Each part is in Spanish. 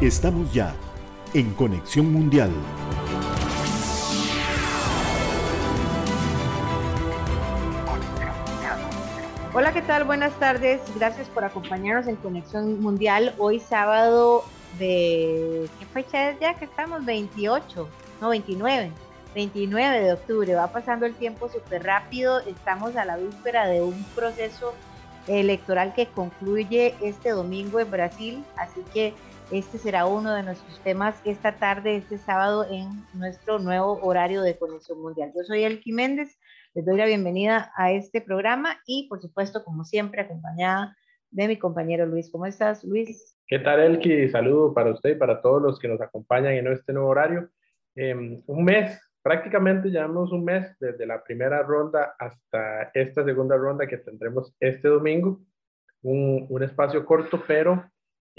Estamos ya en Conexión Mundial. Hola, ¿qué tal? Buenas tardes. Gracias por acompañarnos en Conexión Mundial. Hoy sábado de... ¿Qué fecha es ya que estamos? 28, no 29. 29 de octubre. Va pasando el tiempo súper rápido. Estamos a la víspera de un proceso electoral que concluye este domingo en Brasil. Así que este será uno de nuestros temas esta tarde, este sábado, en nuestro nuevo horario de Conexión Mundial. Yo soy Elki Méndez, les doy la bienvenida a este programa y, por supuesto, como siempre, acompañada de mi compañero Luis. ¿Cómo estás, Luis? ¿Qué tal, Elki? Saludo para usted y para todos los que nos acompañan en este nuevo horario. Em, un mes, prácticamente llevamos un mes desde la primera ronda hasta esta segunda ronda que tendremos este domingo. Un espacio corto, pero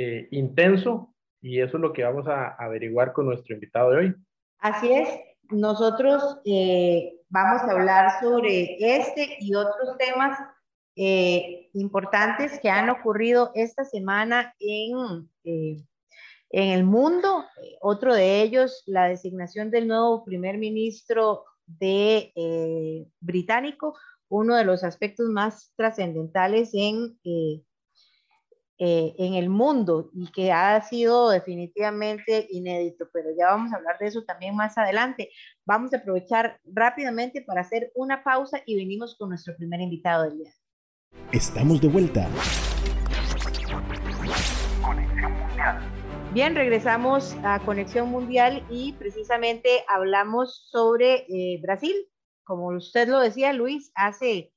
eh, intenso y eso es lo que vamos a averiguar con nuestro invitado de hoy. Así es, nosotros eh, vamos a hablar sobre este y otros temas eh, importantes que han ocurrido esta semana en, en el mundo. Otro de ellos, la designación del nuevo primer ministro de británico, uno de los aspectos más trascendentales en eh, en el mundo y que ha sido definitivamente inédito, pero ya vamos a hablar de eso también más adelante. Vamos a aprovechar rápidamente para hacer una pausa y venimos con nuestro primer invitado del día. Estamos de vuelta. Conexión Mundial. Bien, regresamos a Conexión Mundial y precisamente hablamos sobre eh, Brasil. Como usted lo decía, Luis, hace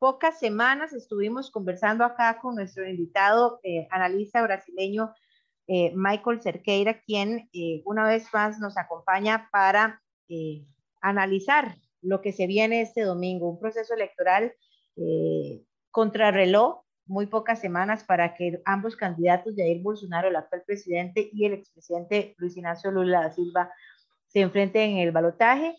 pocas semanas estuvimos conversando acá con nuestro invitado, eh, analista brasileño eh, Michael Cerqueira, quien eh, una vez más nos acompaña para analizar lo que se viene este domingo, un proceso electoral contrarreloj, muy pocas semanas para que ambos candidatos, Jair Bolsonaro, el actual presidente, y el expresidente Luis Ignacio Lula da Silva, se enfrenten en el balotaje.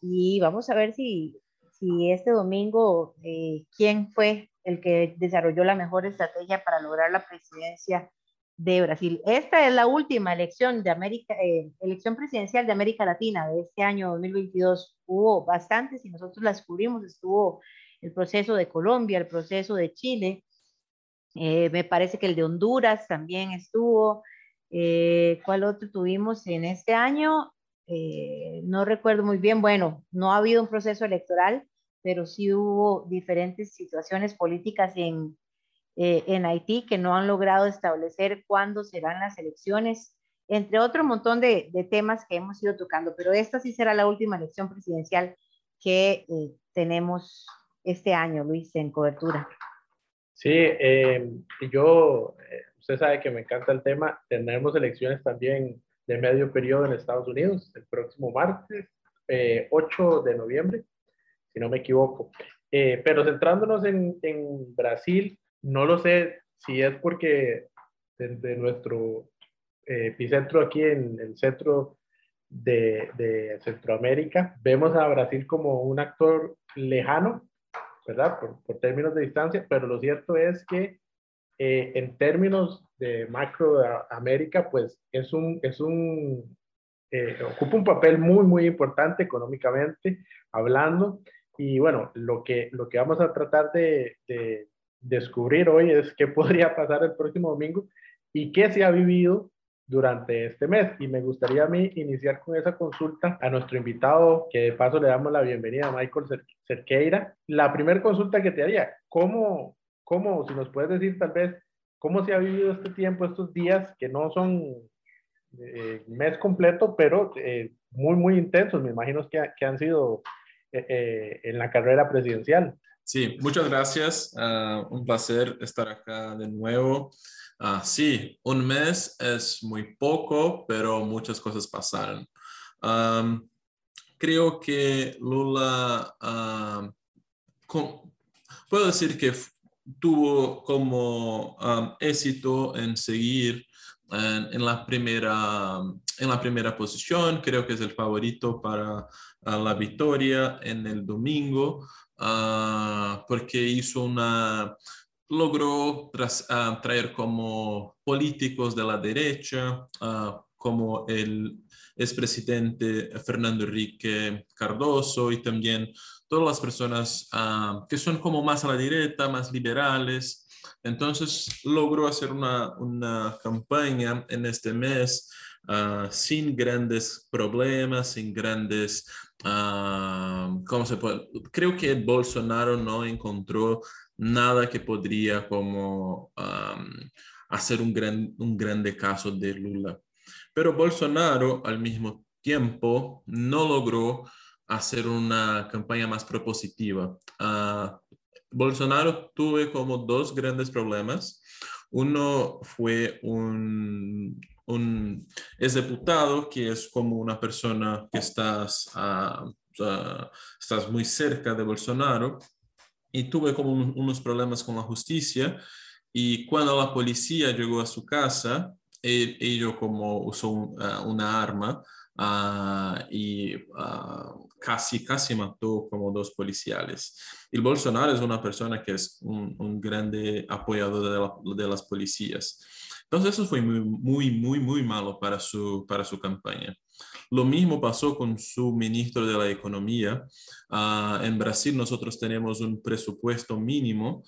Y vamos a ver si y este domingo eh, quién fue el que desarrolló la mejor estrategia para lograr la presidencia de Brasil. Esta es la última elección de América, eh, elección presidencial de América Latina de este año 2022. Hubo bastantes y nosotros las cubrimos. Estuvo el proceso de Colombia, el proceso de Chile. Eh, me parece que el de Honduras también estuvo. ¿Cuál otro tuvimos en este año? no recuerdo muy bien. Bueno, no ha habido un proceso electoral pero sí hubo diferentes situaciones políticas en, eh, en Haití que no han logrado establecer cuándo serán las elecciones, entre otro montón de, temas que hemos ido tocando, pero esta sí será la última elección presidencial que eh, tenemos este año, Luis, en cobertura. Sí, eh, yo, usted sabe que me encanta el tema, tendremos elecciones también de medio periodo en Estados Unidos el próximo martes, 8 de noviembre si no me equivoco. Eh, pero centrándonos en, en, Brasil, no lo sé si es porque desde nuestro eh, epicentro aquí en el centro de, de, Centroamérica, vemos a Brasil como un actor lejano, ¿verdad? Por, por términos de distancia, pero lo cierto es que eh, en términos de macro de América, pues es un, es un ocupa un papel muy, muy importante económicamente hablando y bueno, lo que, lo que vamos a tratar de, descubrir hoy es qué podría pasar el próximo domingo y qué se ha vivido durante este mes. Y me gustaría a mí iniciar con esa consulta a nuestro invitado, que de paso le damos la bienvenida a Michael Cerqueira. La primera consulta que te haría, ¿cómo, cómo, si nos puedes decir tal vez, cómo se ha vivido este tiempo, estos días que no son eh, mes completo, pero eh, muy, muy intensos, me imagino que, que han sido eh, en la carrera presidencial. Sí, muchas gracias. Uh, un placer estar acá de nuevo. Uh, sí, un mes es muy poco, pero muchas cosas pasaron. Um, creo que Lula, uh, con, puedo decir que tuvo como um, éxito en seguir en, en, la primera, en la primera posición. Creo que es el favorito para a la victoria en el domingo, uh, porque hizo una, logró traer como políticos de la derecha, como el expresidente Fernando Enrique Cardoso y también todas las personas que son como más a la derecha, más liberales. Entonces logró hacer una, una campaña en este mes sin grandes problemas, sin grandes ¿cómo se puede? Creo que Bolsonaro no encontró nada que podría como hacer un, gran, un grande caso de Lula. Pero Bolsonaro al mismo tiempo no logró hacer una campaña más propositiva. Uh, Bolsonaro tuvo como dos grandes problemas. Uno fue un, un que es como una persona que estás, estás muy cerca de Bolsonaro y tuve como unos problemas con la justicia y cuando la policía llegó a su casa, ellos como usó ah, una arma uh, y uh, casi, casi mató como dos policiales. Y Bolsonaro es una persona que es un, un grande apoyador de, la, de, las policías. Entonces eso fue muy, muy, muy, muy malo para su, para su campaña. Lo mismo pasó con su ministro de la Economía. Uh, en Brasil nosotros tenemos un presupuesto mínimo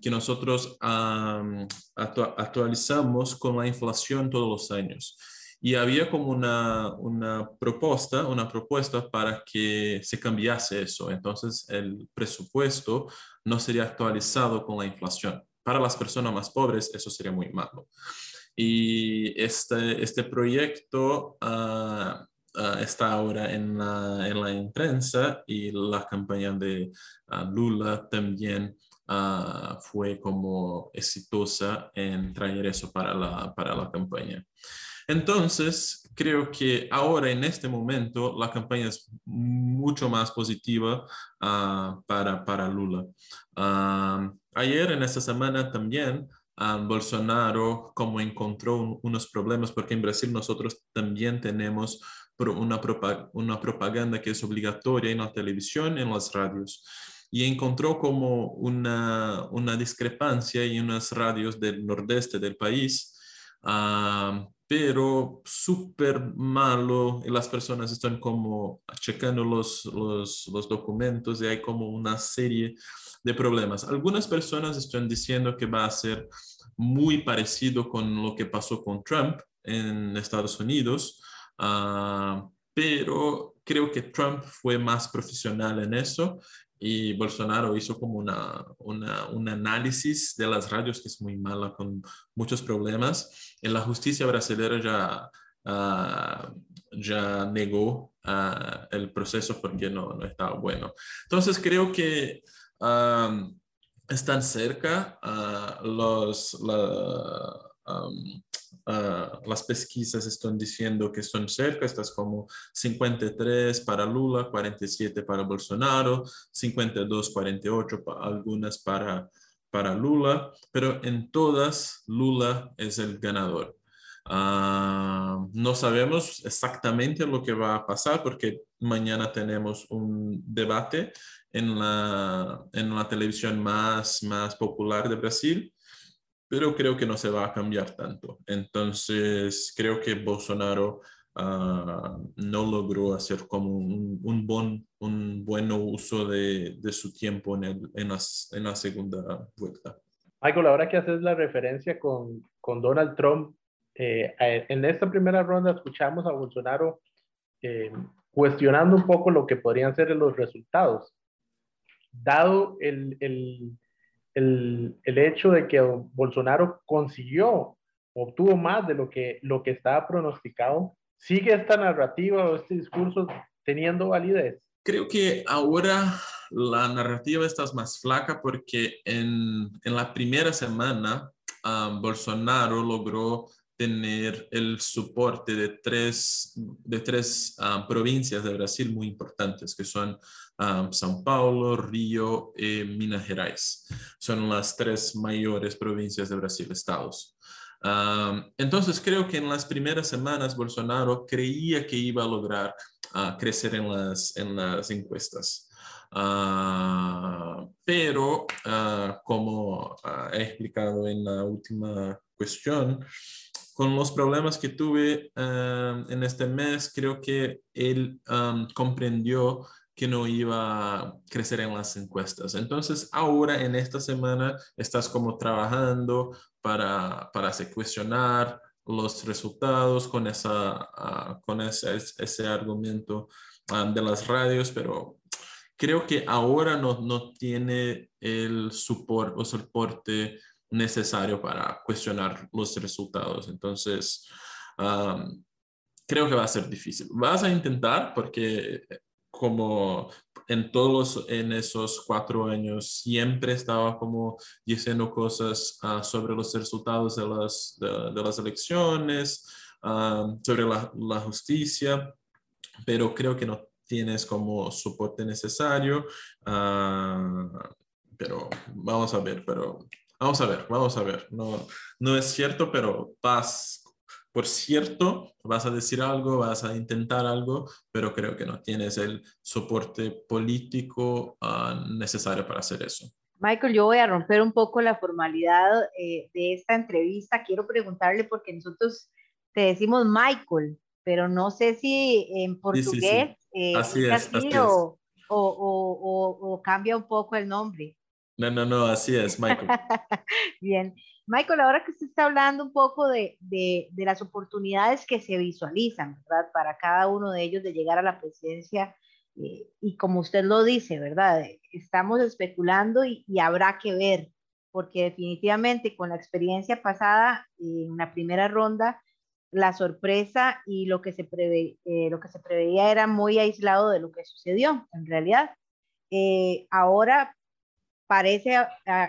que nosotros um, actualizamos con la inflación todos los años y había como una, una propuesta, una propuesta para que se cambiase eso. Entonces, el presupuesto no sería actualizado con la inflación. Para las personas más pobres, eso sería muy malo. Y este, este proyecto uh, uh, está ahora en la, en la prensa y la campaña de uh, Lula también fue como exitosa en traer eso para la, para la campaña. Entonces, creo que ahora en este momento la campaña es mucho más positiva uh, para, para Lula. Uh, ayer, en esta semana también, uh, Bolsonaro como encontró unos problemas, porque en Brasil nosotros también tenemos una, una propaganda que es obligatoria en la televisión, en las radios y encontró como una, una discrepancia en unas radios del nordeste del país pero súper malo y las personas están como checando los, los, los, documentos y hay como una serie de problemas. Algunas personas están diciendo que va a ser muy parecido con lo que pasó con Trump en Estados Unidos, uh, pero creo que Trump fue más profesional en eso y Bolsonaro hizo como una, una, un análisis de las radios que es muy mala, con muchos problemas. En la justicia brasileña ya, uh, ya negó uh, el proceso porque no, no estaba bueno. Entonces creo que um, están cerca uh, los... La, um, Uh, las pesquisas están diciendo que son cerca, estas como 53 para Lula, 47 para Bolsonaro, 52, 48 para algunas para, para Lula, pero en todas Lula es el ganador. Uh, no sabemos exactamente lo que va a pasar porque mañana tenemos un debate en la, en la televisión más, más popular de Brasil pero creo que no se va a cambiar tanto. Entonces, creo que Bolsonaro uh, no logró hacer como un, un, buen, un buen uso de, de su tiempo en, el, en, las, en, la segunda vuelta. Michael, ahora que haces la referencia con, con Donald Trump, eh, en esta primera ronda escuchamos a Bolsonaro eh, cuestionando un poco lo que podrían ser los resultados. Dado el, el, el, el, hecho de que Bolsonaro consiguió, obtuvo más de lo que, lo que estaba pronosticado, ¿sigue esta narrativa o este discurso teniendo validez? Creo que ahora la narrativa está más flaca porque en, en la primera semana um, Bolsonaro logró tener el soporte de tres, de tres um, provincias de Brasil muy importantes, que son um, São Paulo, Río y Minas Gerais. Son las tres mayores provincias de Brasil, estados. Entonces creo que en las primeras semanas Bolsonaro creía que iba a lograr uh, crecer en las, en las encuestas. Ah, pero, ah, como ah, he explicado en la última cuestión, con los problemas que tuve en este mes, creo que él comprendió que no iba a crecer en las encuestas. Entonces, ahora en esta semana estás como trabajando para, para cuestionar los resultados con, esa, con ese, ese argumento de las radios, pero creo que ahora no, no tiene el soporte necesario para cuestionar los resultados. Entonces, creo que va a ser difícil. Vas a intentar porque como en todos en esos cuatro años siempre estaba como diciendo cosas ah, sobre los resultados de las, de, las elecciones, sobre la, la, justicia, pero creo que no tienes como soporte necesario. Ah, pero vamos a ver, pero vamos a ver, vamos a ver. No, no es cierto, pero paz. Por cierto, vas a decir algo, vas a intentar algo, pero creo que no tienes el soporte político ah, necesario para hacer eso. Michael, yo voy a romper un poco la formalidad eh, de esta entrevista. Quiero preguntarle porque nosotros te decimos Michael, pero no sé si en portugués eh, así es, o, O, cambia un poco el nombre. No, no, no, así es, Michael. Bien. Michael, ahora que usted está hablando un poco de, de, las oportunidades que se visualizan, ¿verdad? Para cada uno de ellos de llegar a la presidencia, eh, y como usted lo dice, ¿verdad? Estamos especulando y, habrá que ver, porque definitivamente con la experiencia pasada en la primera ronda, la sorpresa y lo que se, prevé, eh, lo que se preveía era muy aislado de lo que sucedió en realidad. Eh, ahora parece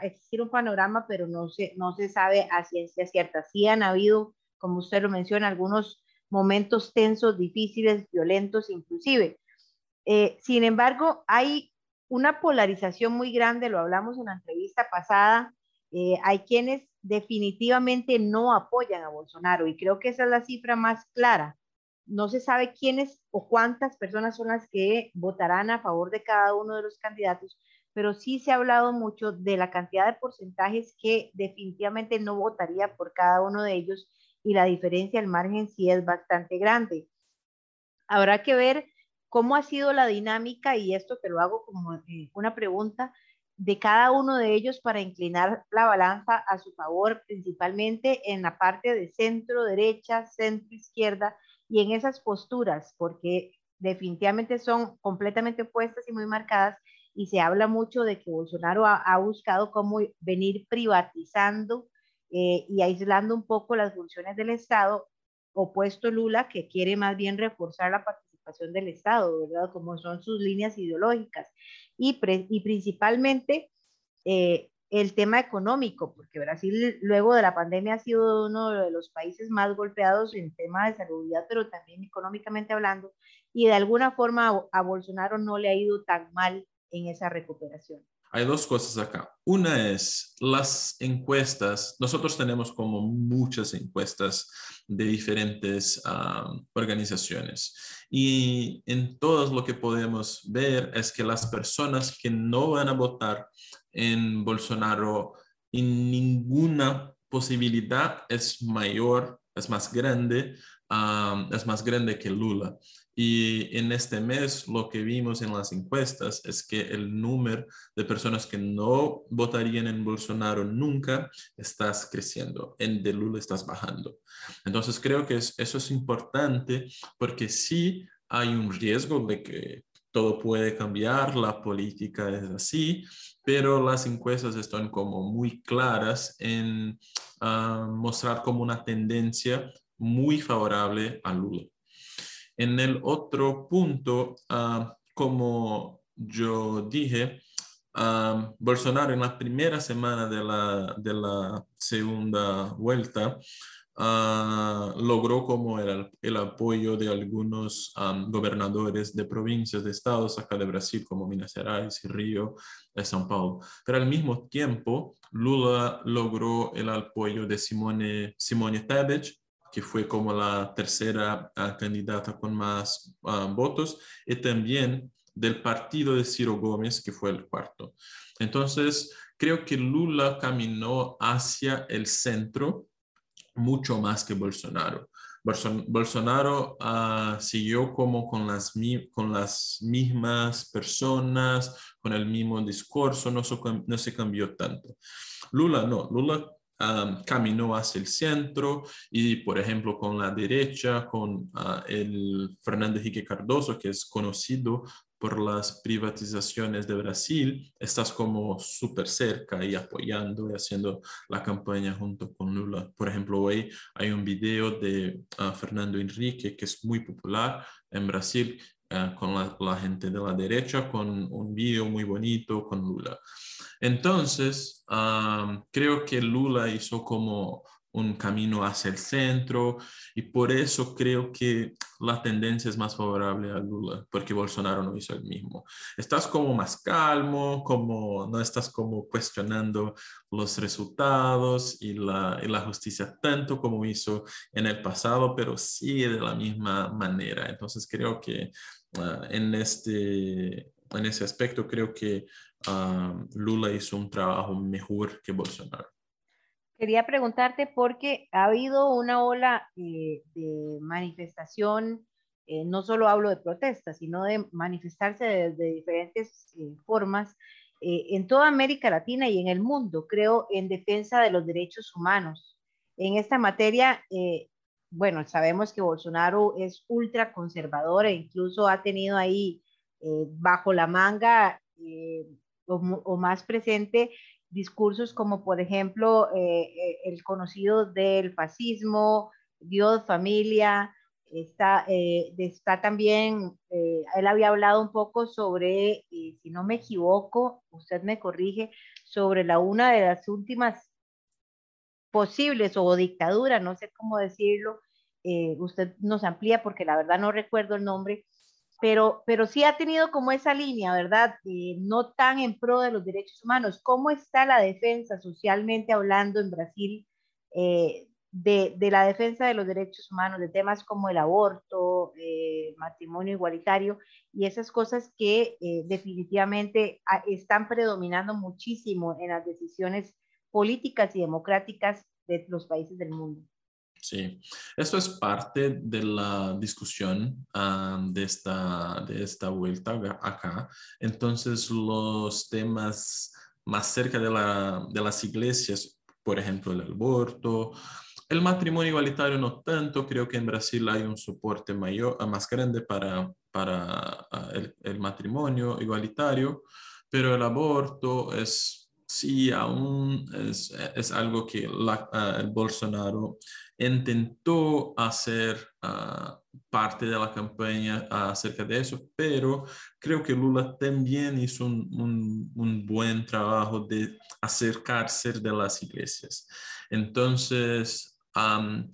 existir un panorama, pero no se, no se sabe a ciencia cierta. Sí han habido, como usted lo menciona, algunos momentos tensos, difíciles, violentos inclusive. Eh, sin embargo, hay una polarización muy grande, lo hablamos en la entrevista pasada, hay quienes definitivamente no apoyan a Bolsonaro y creo que esa es la cifra más clara. No se sabe quiénes o cuántas personas son las que votarán a favor de cada uno de los candidatos, pero sí se ha hablado mucho de la cantidad de porcentajes que definitivamente no votaría por cada uno de ellos y la diferencia al margen sí es bastante grande. Habrá que ver cómo ha sido la dinámica y esto te lo hago como eh, una pregunta de cada uno de ellos para inclinar la balanza a su favor, principalmente en la parte de centro derecha, centro izquierda y en esas posturas, porque definitivamente son completamente opuestas y muy marcadas y se habla mucho de que Bolsonaro ha, buscado cómo venir privatizando eh, y aislando un poco las funciones del Estado, opuesto Lula, que quiere más bien reforzar la participación del Estado, ¿verdad? Como son sus líneas ideológicas y, y principalmente eh, el tema económico, porque Brasil luego de la pandemia ha sido uno de los países más golpeados en tema de salud, pero también económicamente hablando, y de alguna forma a Bolsonaro no le ha ido tan mal en esa recuperación. Hay dos cosas acá. Una es las encuestas. Nosotros tenemos como muchas encuestas de diferentes organizaciones y en todas lo que podemos ver es que las personas que no van a votar en Bolsonaro en ninguna posibilidad es mayor, es más grande, es más grande que Lula. Y en este mes lo que vimos en las encuestas es que el número de personas que no votarían en Bolsonaro nunca está creciendo, en de Lula estás bajando. Entonces creo que eso es importante porque sí hay un riesgo de que todo puede cambiar, la política es así, pero las encuestas están como muy claras en ah, mostrar como una tendencia muy favorable a Lula. En el otro punto, ah, como yo dije, ah, Bolsonaro en la primera semana de la, de la segunda vuelta ah, logró como el, el, apoyo de algunos gobernadores de provincias, de estados acá de Brasil, como Minas Gerais Río São Paulo. Pero al mismo tiempo, Lula logró el apoyo de Simone, Simone Tebet, que fue como la tercera ah, candidata con más ah, votos, y también del partido de Ciro Gómez, que fue el cuarto. Entonces, creo que Lula caminó hacia el centro mucho más que Bolsonaro. Bolsonaro uh, siguió como con las, con las mismas personas, con el mismo discurso, no, no se cambió tanto. Lula no, Lula caminó hacia el centro y, por ejemplo, con la derecha, con uh, el Fernando Henrique Cardoso, que es conocido por las privatizaciones de Brasil, estás como súper cerca y apoyando y haciendo la campaña junto con Lula. Por ejemplo, hoy hay un video de uh, Fernando Henrique que es muy popular en Brasil uh, con la, gente de la derecha, con un video muy bonito con Lula. Entonces, creo que Lula hizo como un camino hacia el centro y por eso creo que la tendencia es más favorable a Lula, porque Bolsonaro no hizo el mismo. Estás como más calmo, como no estás como cuestionando los resultados y la, y la justicia tanto como hizo en el pasado, pero sigue de la misma manera. Entonces creo que uh, en, este, en ese aspecto creo que uh, Lula hizo un trabajo mejor que Bolsonaro. Quería preguntarte porque ha habido una ola eh, de manifestación, eh, no solo hablo de protestas, sino de manifestarse de, de diferentes eh, formas en toda América Latina y en el mundo, creo, en defensa de los derechos humanos. En esta materia, bueno, sabemos que Bolsonaro es ultra conservador e incluso ha tenido ahí bajo la manga o, o, más presente discursos como por ejemplo eh, eh, el conocido del fascismo, Dios, familia, está, eh, está también, él había hablado un poco sobre, si no me equivoco, usted me corrige, sobre la una de las últimas posibles o dictadura, no sé cómo decirlo, usted nos amplía porque la verdad no recuerdo el nombre, pero, pero sí ha tenido como esa línea, ¿verdad? Eh, no tan en pro de los derechos humanos. ¿Cómo está la defensa socialmente hablando en Brasil eh, de, la defensa de los derechos humanos, de temas como el aborto, eh, matrimonio igualitario y esas cosas que definitivamente ah, están predominando muchísimo en las decisiones políticas y democráticas de los países del mundo? Sí, eso es parte de la discusión de, esta, de esta vuelta acá. Entonces, los temas más cerca de, la, de las iglesias, por ejemplo, el aborto, el matrimonio igualitario no tanto, creo que en Brasil hay un soporte mayor, más grande para, para el, el matrimonio igualitario, pero el aborto es sí, aún es, es algo que el Bolsonaro intentó hacer uh, parte de la campaña acerca de eso, pero creo que Lula también hizo un, buen trabajo de acercarse de las iglesias. Entonces, um,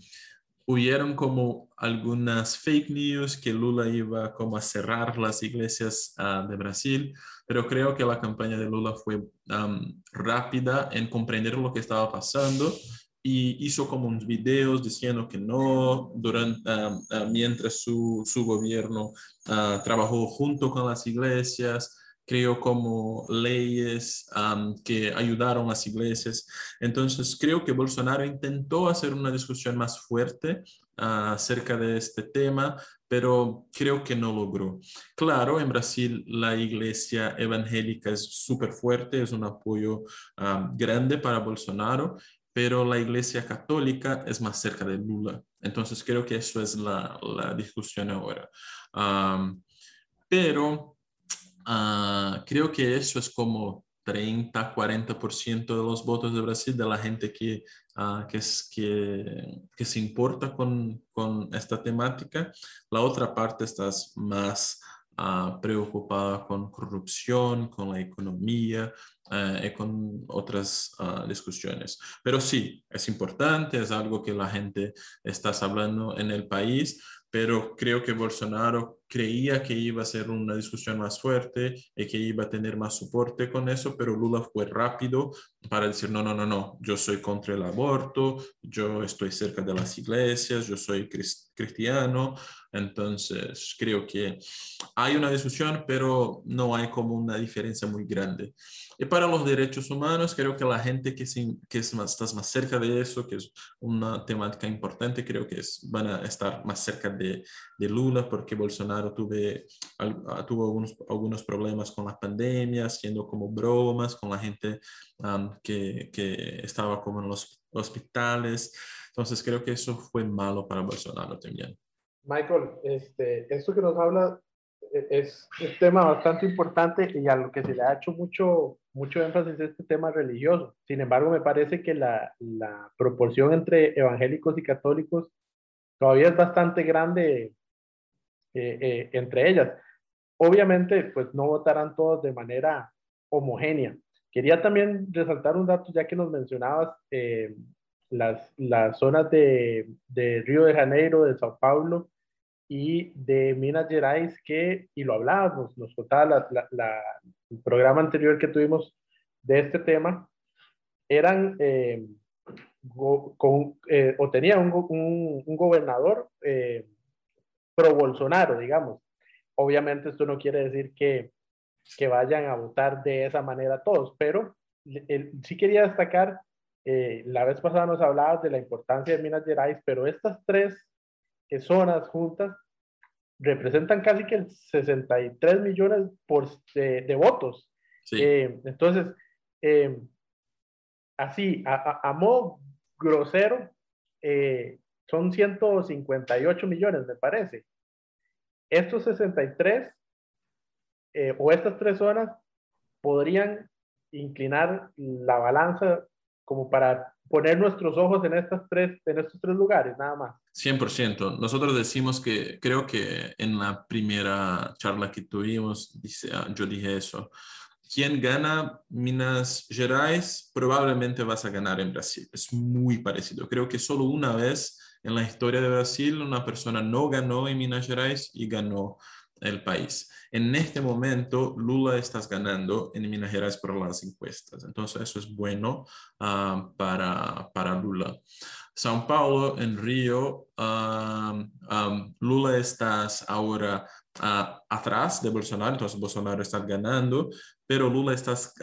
hubieron como algunas fake news que Lula iba como a cerrar las iglesias uh, de Brasil, pero creo que la campaña de Lula fue rápida en comprender lo que estaba pasando y hizo como unos videos diciendo que no, durante, uh, uh, mientras su, su gobierno trabajó junto con las iglesias, creó como leyes um, que ayudaron a las iglesias. Entonces, creo que Bolsonaro intentó hacer una discusión más fuerte uh, acerca de este tema, pero creo que no logró. Claro, en Brasil la iglesia evangélica es súper fuerte, es un apoyo um, grande para Bolsonaro, pero la iglesia católica es más cerca de Lula. Entonces, creo que eso es la, la discusión ahora. Um, pero Uh, creo que eso es como 30, 40% de los votos de Brasil, de la gente que, uh, que, es, que, que, se importa con, con, esta temática. La otra parte está más uh, preocupada con corrupción, con la economía y con otras discusiones. Pero sí, es importante, es algo que la gente está hablando en el país, pero creo que Bolsonaro creía que iba a ser una discusión más fuerte y que iba a tener más soporte con eso, pero Lula fue rápido para decir, no, no, no, no, yo soy contra el aborto, yo estoy cerca de las iglesias, yo soy cristiano, entonces creo que hay una discusión, pero no hay como una diferencia muy grande. Y para los derechos humanos, creo que la gente que, que es más, está más cerca de eso, que es una temática importante, creo que es, van a estar más cerca de, de Lula, porque Bolsonaro tuve, ah, tuvo algunos, algunos problemas con la pandemia, haciendo como bromas con la gente que, que estaba como en los hospitales. Entonces creo que eso fue malo para Bolsonaro también. Michael, este, esto que nos habla e, es un tema bastante importante y a lo que se le ha hecho mucho, mucho énfasis es este tema religioso. Sin embargo, me parece que la, la proporción entre evangélicos y católicos todavía es bastante grande eh, eh, entre ellas. Obviamente, pues no votarán todos de manera homogénea. Quería también resaltar un dato, ya que nos mencionabas eh, las, las zonas de, de Río de Janeiro, de Sao Paulo y de Minas Gerais que, y lo hablábamos, nos contaba la, el programa anterior que tuvimos de este tema, eran eh, con, eh, o tenía un, un, un gobernador eh, pro Bolsonaro, digamos. Obviamente esto no quiere decir que, que vayan a votar de esa manera todos, pero sí quería destacar, la vez pasada nos hablabas de la importancia de Minas Gerais, pero estas tres zonas juntas representan casi que el 63 millones por, de, votos. Eh, entonces, eh, así, a, a, modo grosero, eh, son 158 millones, me parece. Estos 63 o estas tres zonas podrían inclinar la balanza como para poner nuestros ojos en, estas tres, en estos tres lugares, nada más. 100%. Nosotros decimos que creo que en la primera charla que tuvimos, dice, ah, yo dije eso. Quien gana Minas Gerais probablemente vas a ganar en Brasil. Es muy parecido. Creo que solo una vez en la historia de Brasil una persona no ganó en Minas Gerais y ganó el país. En este momento, Lula estás ganando en Minas Gerais por las encuestas. Entonces, eso es bueno ah, para, para Lula. São Paulo, en Río, Lula estás ahora ah, atrás de Bolsonaro, entonces Bolsonaro está ganando, pero Lula estás,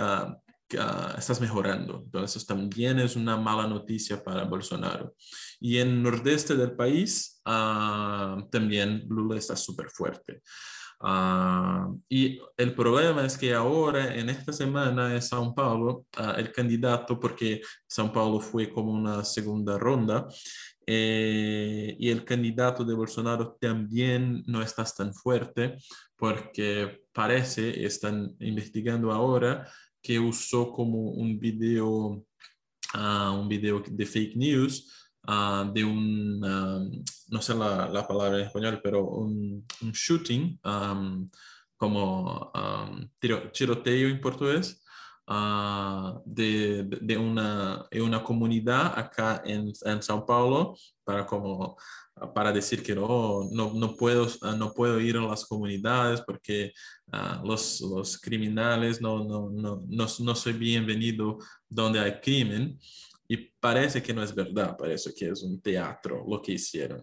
ah, estás mejorando. Entonces, también es una mala noticia para Bolsonaro. Y en el nordeste del país, también Lula está súper fuerte. Uh, y el problema es que ahora, en esta semana, en São Paulo, uh, el candidato, porque São Paulo fue como una segunda ronda, eh, y el candidato de Bolsonaro también no está tan fuerte, porque parece, están investigando ahora, que usó como un video, uh, un video de fake news Ah, de un, no sé la, la, palabra en español, pero un, shooting, como tiro, tiroteo en portugués, uh, de, de, una, una, comunidad acá en, en Sao Paulo para como para decir que no, no, no, puedo, no puedo ir a las comunidades porque uh, los, los criminales no, no, no, no, no soy bienvenido donde hay crimen. Y parece que no es verdad, parece que es un teatro lo que hicieron.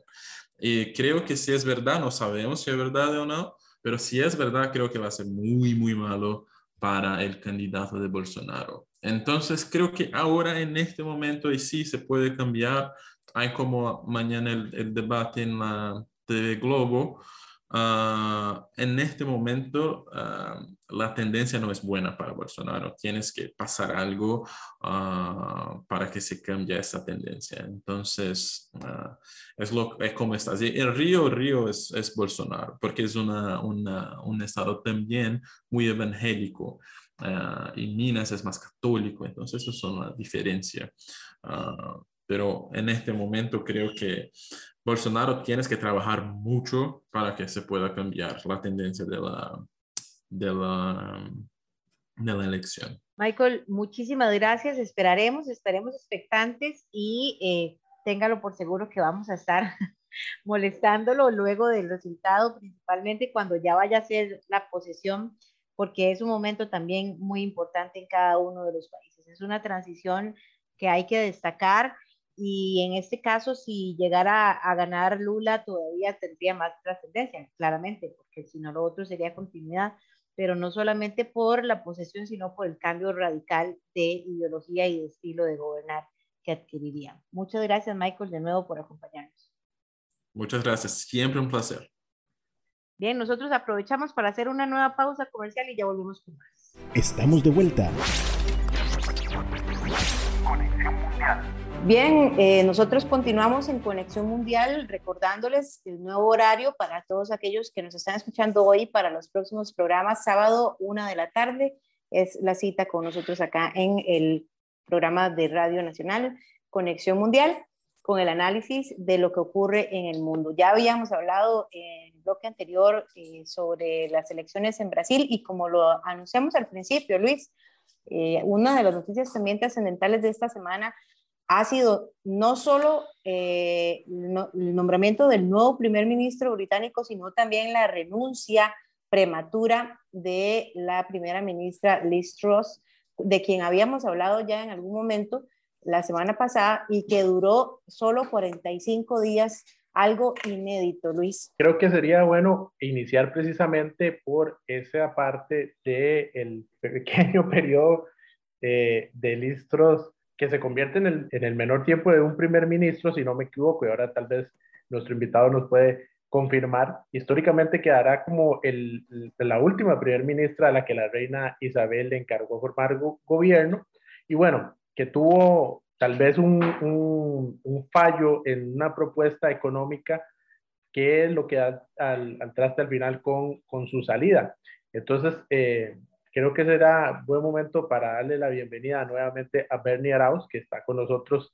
Y creo que si es verdad, no sabemos si es verdad o no, pero si es verdad, creo que va a ser muy, muy malo para el candidato de Bolsonaro. Entonces, creo que ahora en este momento, y sí se puede cambiar, hay como mañana el, el debate en la TV Globo, Ah, en este momento, ah, la tendencia no es buena para Bolsonaro. Tienes que pasar algo uh, para que se cambie esa tendencia. Entonces, es, lo, es como estás. el Río, Río es, es Bolsonaro, porque es una, una, un estado también muy evangélico. Y Minas es más católico, entonces eso es una diferencia. pero en este momento creo que Bolsonaro tienes que trabajar mucho para que se pueda cambiar la tendencia de la, de la, de la elección. Michael, muchísimas gracias. Esperaremos, estaremos expectantes y eh, téngalo por seguro que vamos a estar molestándolo luego del resultado, principalmente cuando ya vaya a ser la posesión, porque es un momento también muy importante en cada uno de los países. Es una transición que hay que destacar y en este caso, si llegara a, ganar Lula, todavía tendría más trascendencia, claramente, porque si no, lo otro sería continuidad, pero no solamente por la posesión, sino por el cambio radical de ideología y de estilo de gobernar que adquiriría. Muchas gracias, Michael, de nuevo por acompañarnos. Muchas gracias, siempre un placer. Bien, nosotros aprovechamos para hacer una nueva pausa comercial y ya volvemos con más. Estamos de vuelta. Bien, eh, nosotros continuamos en Conexión Mundial recordándoles el nuevo horario para todos aquellos que nos están escuchando hoy para los próximos programas. Sábado, una de la tarde, es la cita con nosotros acá en el programa de Radio Nacional Conexión Mundial con el análisis de lo que ocurre en el mundo. Ya habíamos hablado en el bloque anterior eh, sobre las elecciones en Brasil y como lo anunciamos al principio, Luis, eh, una de las noticias también trascendentales de esta semana ha sido no solo eh, el nombramiento del nuevo primer ministro británico, sino también la renuncia prematura de la primera ministra Liz Truss, de quien habíamos hablado ya en algún momento la semana pasada y que duró solo 45 días, algo inédito, Luis. Creo que sería bueno iniciar precisamente por esa parte del pequeño periodo de Liz Truss que se convierte en el, en el menor tiempo de un primer ministro, si no me equivoco, y ahora tal vez nuestro invitado nos puede confirmar, históricamente quedará como el, la última primer ministra a la que la reina Isabel le encargó formar gobierno, y bueno, que tuvo tal vez un, un, fallo en una propuesta económica que es lo que da al, al traste al final con, con su salida. Entonces, eh, creo que será buen momento para darle la bienvenida nuevamente a Bernie Arauz, que está con nosotros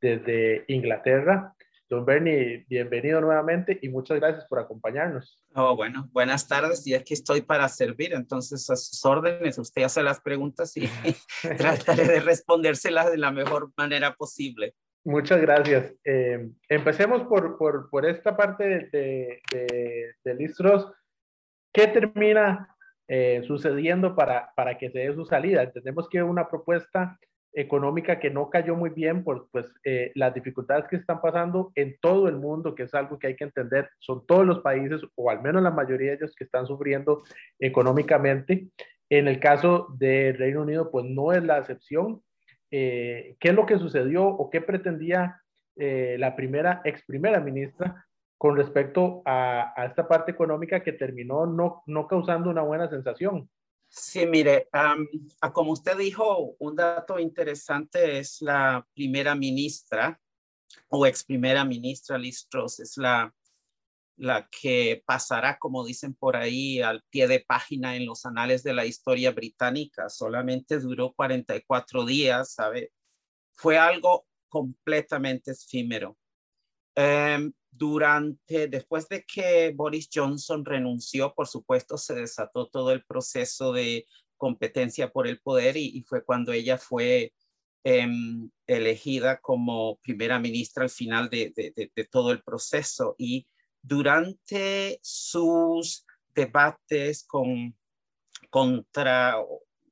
desde Inglaterra. Don Bernie, bienvenido nuevamente y muchas gracias por acompañarnos. Oh, bueno, buenas tardes y aquí estoy para servir, entonces a sus órdenes, usted hace las preguntas y trataré de respondérselas de la mejor manera posible. Muchas gracias. Eh, empecemos por, por, por, esta parte de, de, de, Listros. ¿Qué termina eh, sucediendo para, para que se dé su salida. Entendemos que una propuesta económica que no cayó muy bien por pues, eh, las dificultades que están pasando en todo el mundo, que es algo que hay que entender, son todos los países, o al menos la mayoría de ellos, que están sufriendo económicamente. En el caso de Reino Unido, pues no es la excepción. Eh, ¿Qué es lo que sucedió o qué pretendía la primera, ex primera ministra con respecto a, esta parte económica que terminó no, no causando una buena sensación. Sí, mire, como usted dijo, un dato interesante es la primera ministra o ex primera ministra Liz Truss, es la, la que pasará, como dicen por ahí, al pie de página en los anales de la historia británica. Solamente duró 44 días, ¿sabe? Fue algo completamente efímero. Um, durante, después de que Boris Johnson renunció, por supuesto, se desató todo el proceso de competencia por el poder y, fue cuando ella fue em, elegida como primera ministra al final de, de, todo el proceso. Y durante sus debates con, contra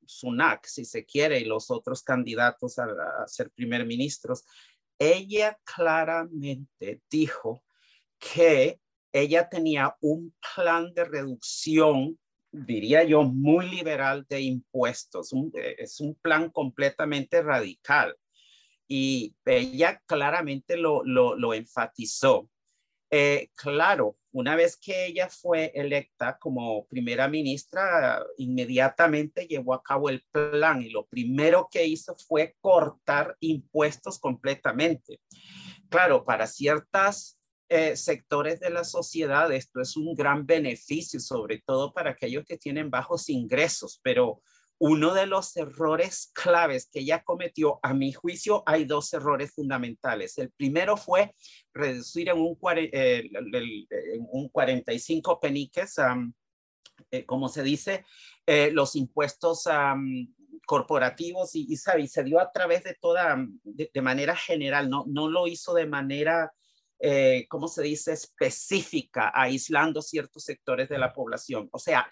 Sunak, si se quiere, y los otros candidatos a, a ser primer ministros, ella claramente dijo que ella tenía un plan de reducción, diría yo, muy liberal de impuestos. es un plan completamente radical. Y ella claramente lo, lo, enfatizó. Eh, claro, una vez que ella fue electa como primera ministra, inmediatamente llevó a cabo el plan y lo primero que hizo fue cortar impuestos completamente. Claro, para ciertas eh, sectores de la sociedad, esto es un gran beneficio, sobre todo para aquellos que tienen bajos ingresos, pero uno de los errores claves que ella cometió, a mi juicio, hay dos errores fundamentales. El primero fue reducir en un, eh, un 45 peniques, eh, como se dice, los impuestos corporativos y, y, se dio a través de toda, de, manera general, no, no lo hizo de manera eh, ¿cómo se dice?, específica, aislando ciertos sectores de la población. O sea,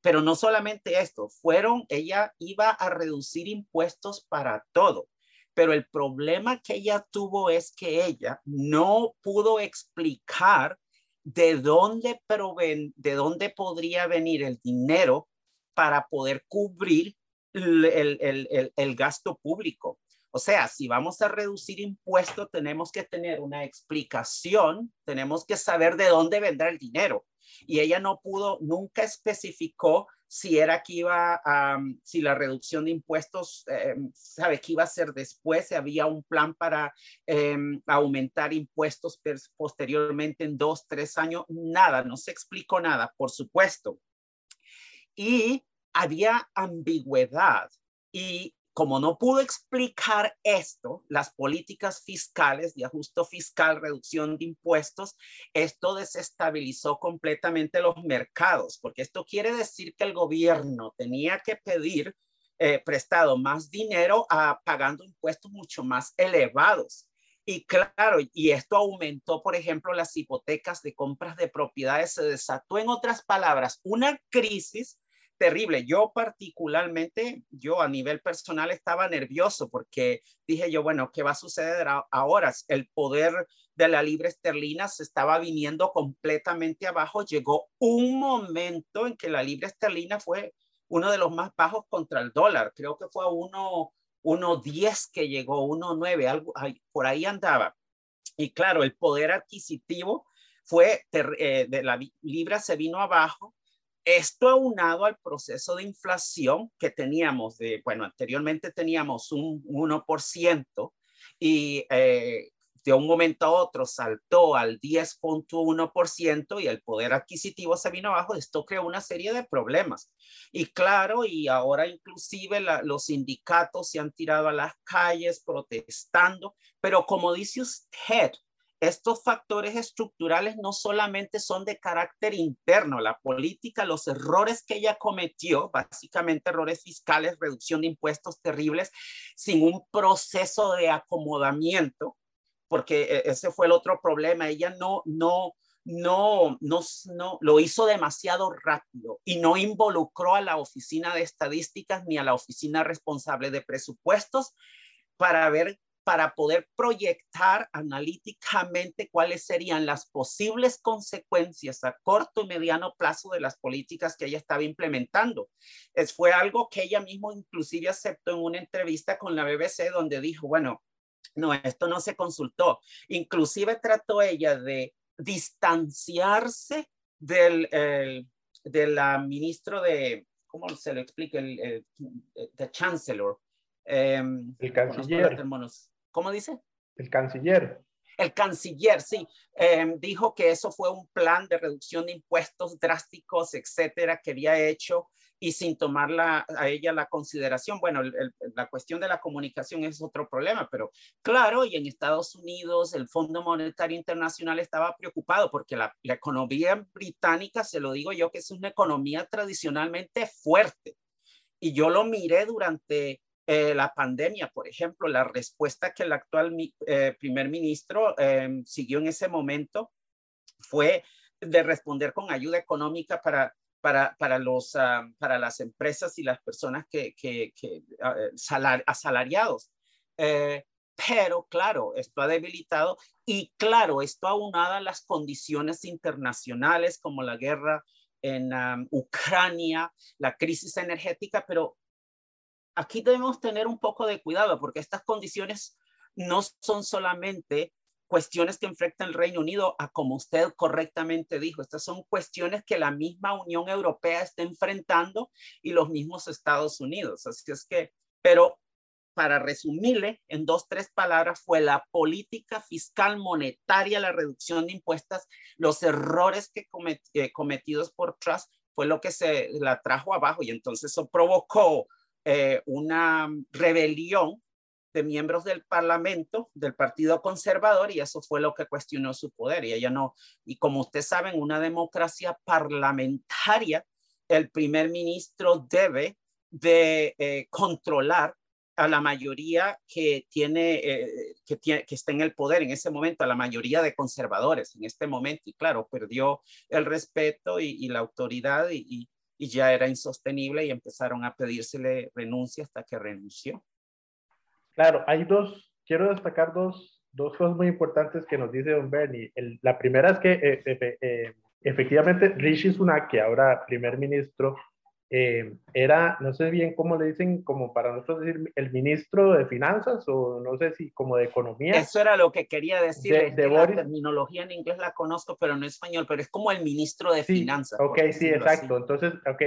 pero no solamente esto, fueron, ella iba a reducir impuestos para todo. Pero el problema que ella tuvo es que ella no pudo explicar de dónde, proven, de dónde podría venir el dinero para poder cubrir el, el, el, gasto público. O sea, si vamos a reducir impuestos, tenemos que tener una explicación, tenemos que saber de dónde vendrá el dinero. Y ella no pudo, nunca especificó si era que iba a, si la reducción de impuestos, eh, sabe que iba a ser después, si había un plan para em, aumentar impuestos posteriormente en dos, tres años, nada, no se explicó nada, por supuesto. Y había ambigüedad y como no pudo explicar esto, las políticas fiscales de ajuste fiscal, reducción de impuestos, esto desestabilizó completamente los mercados, porque esto quiere decir que el gobierno tenía que pedir eh, prestado más dinero a, pagando impuestos mucho más elevados. Y claro, y esto aumentó, por ejemplo, las hipotecas de compras de propiedades, se desató, en otras palabras, una crisis terrible. Yo particularmente, yo a nivel personal estaba nervioso porque dije yo, bueno, ¿qué va a suceder ahora? El poder de la libre esterlina se estaba viniendo completamente abajo. Llegó un momento en que la libre esterlina fue uno de los más bajos contra el dólar. Creo que fue a uno, uno 10 que llegó, uno 9, algo, por ahí andaba. Y claro, el poder adquisitivo fue, eh, de la libra se vino abajo esto aunado al proceso de inflación que teníamos de, bueno, anteriormente teníamos un 1% y eh, de un momento a otro saltó al 10.1% y el poder adquisitivo se vino abajo, esto creó una serie de problemas. Y claro, y ahora inclusive los sindicatos se han tirado a las calles protestando, pero como dice usted, estos factores estructurales no solamente son de carácter interno, la política, los errores que ella cometió, básicamente errores fiscales, reducción de impuestos terribles, sin un proceso de acomodamiento, porque e, ese fue el otro problema, ella no, no, no, no, no, lo hizo demasiado rápido y no involucró a la oficina de estadísticas ni a la oficina responsable de presupuestos para ver para poder proyectar analíticamente cuáles serían las posibles consecuencias a corto y mediano plazo de las políticas que ella estaba implementando. Es, fue algo que ella misma inclusive aceptó en una entrevista con la BBC donde dijo, bueno, no, esto no se consultó. Inclusive trató ella de distanciarse del de la ministro de, ¿cómo se lo explica? El, el, chancellor. Em, el canciller. ¿Cómo dice? El canciller. El canciller, sí, em, dijo que eso fue un plan de reducción de impuestos drásticos, etcétera, que había hecho y sin tomarla a ella la consideración. Bueno, la cuestión de la comunicación es otro problema, pero claro, y en Estados Unidos el Fondo Monetario Internacional estaba preocupado porque la, la economía británica, se lo digo yo, que es una economía tradicionalmente fuerte. Y yo lo miré durante eh, la pandemia, por ejemplo, la respuesta que el actual eh, primer ministro em, siguió en ese momento fue de responder con ayuda económica para, para, para los, ah, para las empresas y las personas que, que, que ah, eh, asalariados. pero claro, esto ha debilitado y claro, esto aunado a las condiciones internacionales como la guerra en Ucrania, la crisis energética, pero aquí debemos tener un poco de cuidado porque estas condiciones no son solamente cuestiones que enfrenta el Reino Unido, a como usted correctamente dijo, estas son cuestiones que la misma Unión Europea está enfrentando y los mismos Estados Unidos. Así es que, pero para resumirle en dos, tres palabras, fue la política fiscal monetaria, la reducción de impuestos, los errores que eh, cometidos por Trust fue lo que se la trajo abajo y entonces eso provocó eh, una rebelión de miembros del Parlamento, del Partido Conservador, y eso fue lo que cuestionó su poder. Y ella no, y como ustedes saben, una democracia parlamentaria, el primer ministro debe de eh, controlar a la mayoría que tiene, eh, que tiene, que está en el poder en ese momento, a la mayoría de conservadores en este momento, y claro, perdió el respeto y, la autoridad y, ya era insostenible y empezaron a pedírsele renuncia hasta que renunció. Claro, hay dos, quiero destacar dos, dos cosas muy importantes que nos dice Don Bernie. la primera es que eh, eh, efectivamente Rishi Sunak, que ahora primer ministro, eh, era, no sé bien cómo le dicen, como para nosotros decir, el ministro de finanzas o no sé si como de economía. Eso era lo que quería decir. De, la terminología en inglés la conozco, pero no en español, pero es como el ministro de finanzas. Ok, sí, exacto. Entonces, ok,